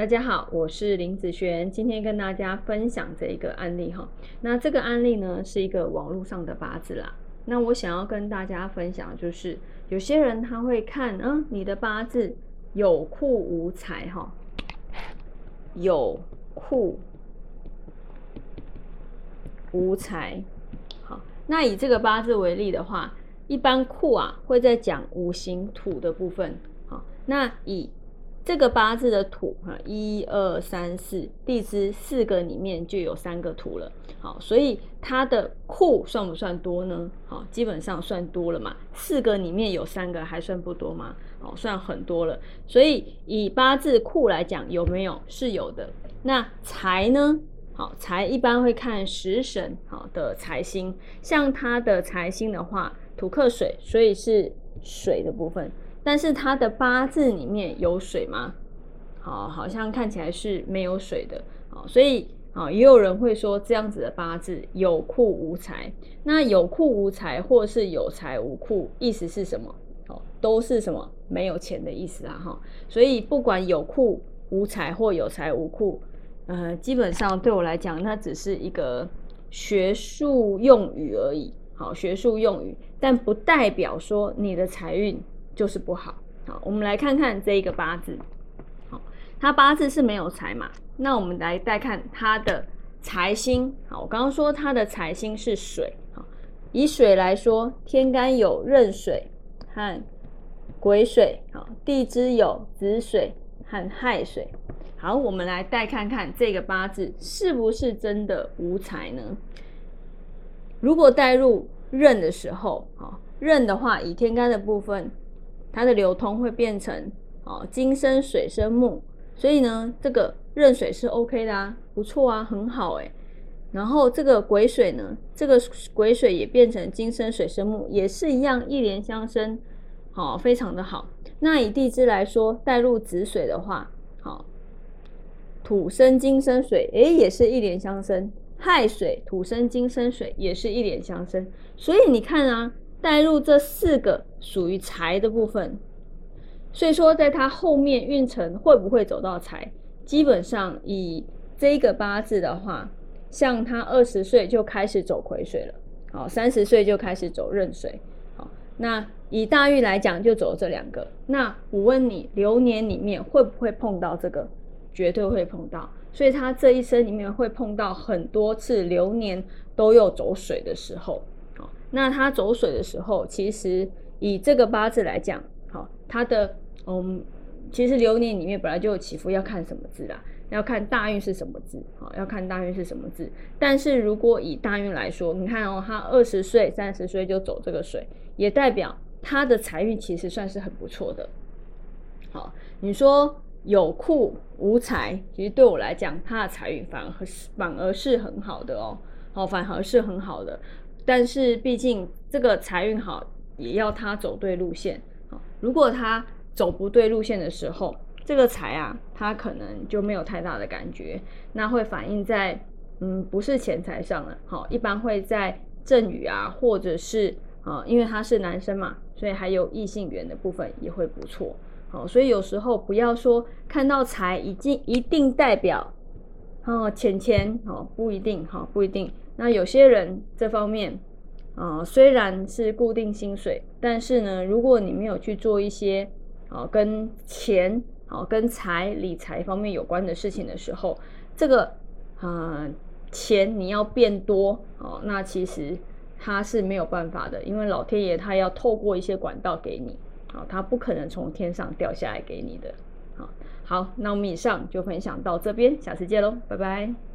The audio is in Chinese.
大家好，我是林子璇，今天跟大家分享这一个案例哈。那这个案例呢是一个网络上的八字啦。那我想要跟大家分享，就是有些人他会看，嗯，你的八字有库无财哈，有库无财。好，那以这个八字为例的话，一般库啊会在讲五行土的部分。好，那以这个八字的土哈，一二三四地支四个里面就有三个土了。好，所以它的库算不算多呢？好，基本上算多了嘛。四个里面有三个，还算不多吗？好，算很多了。所以以八字库来讲，有没有？是有的。那财呢？好，财一般会看食神好的财星，像它的财星的话，土克水，所以是水的部分。但是他的八字里面有水吗？好，好像看起来是没有水的。好，所以啊，也有人会说这样子的八字有库无财。那有库无财，或是有财无库，意思是什么？哦，都是什么没有钱的意思啊！哈，所以不管有库无财或有财无库，呃，基本上对我来讲，那只是一个学术用语而已。好，学术用语，但不代表说你的财运。就是不好，好，我们来看看这一个八字，好，他八字是没有财嘛？那我们来再看他的财星，好，我刚刚说他的财星是水，好，以水来说，天干有壬水和癸水，好，地支有子水和亥水，好，我们来再看看这个八字是不是真的无财呢？如果带入壬的时候，好，壬的话，以天干的部分。它的流通会变成哦，金生水生木，所以呢，这个壬水是 OK 的啊，不错啊，很好哎。然后这个癸水呢，这个癸水也变成金生水生木，也是一样一连相生，好，非常的好。那以地支来说，带入子水的话，好，土生金生水，诶，也是一连相生。亥水土生金生水，也是一连相生。所以你看啊。带入这四个属于财的部分，所以说在它后面运程会不会走到财？基本上以这个八字的话，像他二十岁就开始走癸水了，好，三十岁就开始走壬水，好，那以大运来讲就走这两个。那我问你，流年里面会不会碰到这个？绝对会碰到，所以他这一生里面会碰到很多次流年都有走水的时候。那它走水的时候，其实以这个八字来讲，好，它的嗯，其实流年里面本来就有起伏，要看什么字啦？要看大运是什么字，好，要看大运是什么字。但是如果以大运来说，你看哦，他二十岁、三十岁就走这个水，也代表他的财运其实算是很不错的。好，你说有库无财，其实对我来讲，他的财运反而是反而是很好的哦，好，反而是很好的。但是毕竟这个财运好，也要他走对路线。好，如果他走不对路线的时候，这个财啊，他可能就没有太大的感觉，那会反映在嗯，不是钱财上了。好，一般会在赠与啊，或者是啊，因为他是男生嘛，所以还有异性缘的部分也会不错。好，所以有时候不要说看到财已经一定代表哦钱钱哦，不一定哈，不一定。那有些人这方面，啊，虽然是固定薪水，但是呢，如果你没有去做一些啊跟钱、啊跟财、理财方面有关的事情的时候，这个啊钱你要变多，哦，那其实他是没有办法的，因为老天爷他要透过一些管道给你，啊，他不可能从天上掉下来给你的，啊，好，那我们以上就分享到这边，下次见喽，拜拜。